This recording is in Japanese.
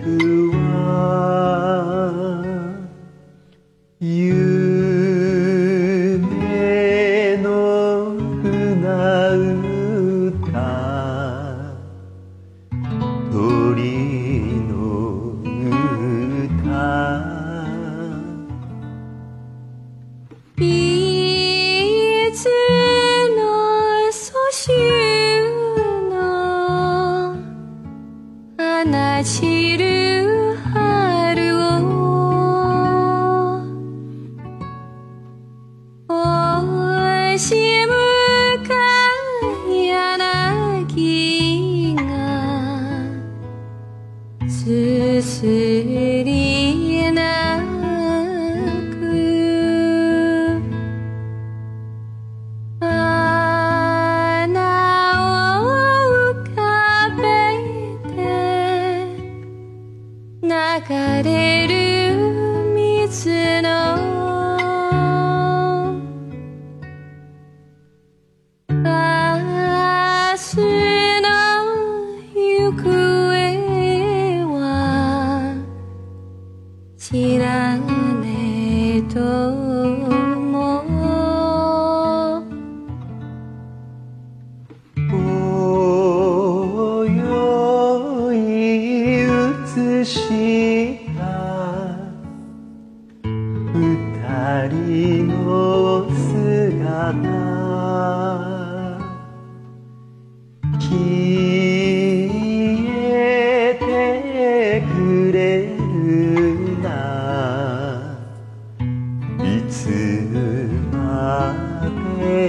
คืน 流れる水の私の行方は知らねえと是。光の姿。消えてくれるな。いつまで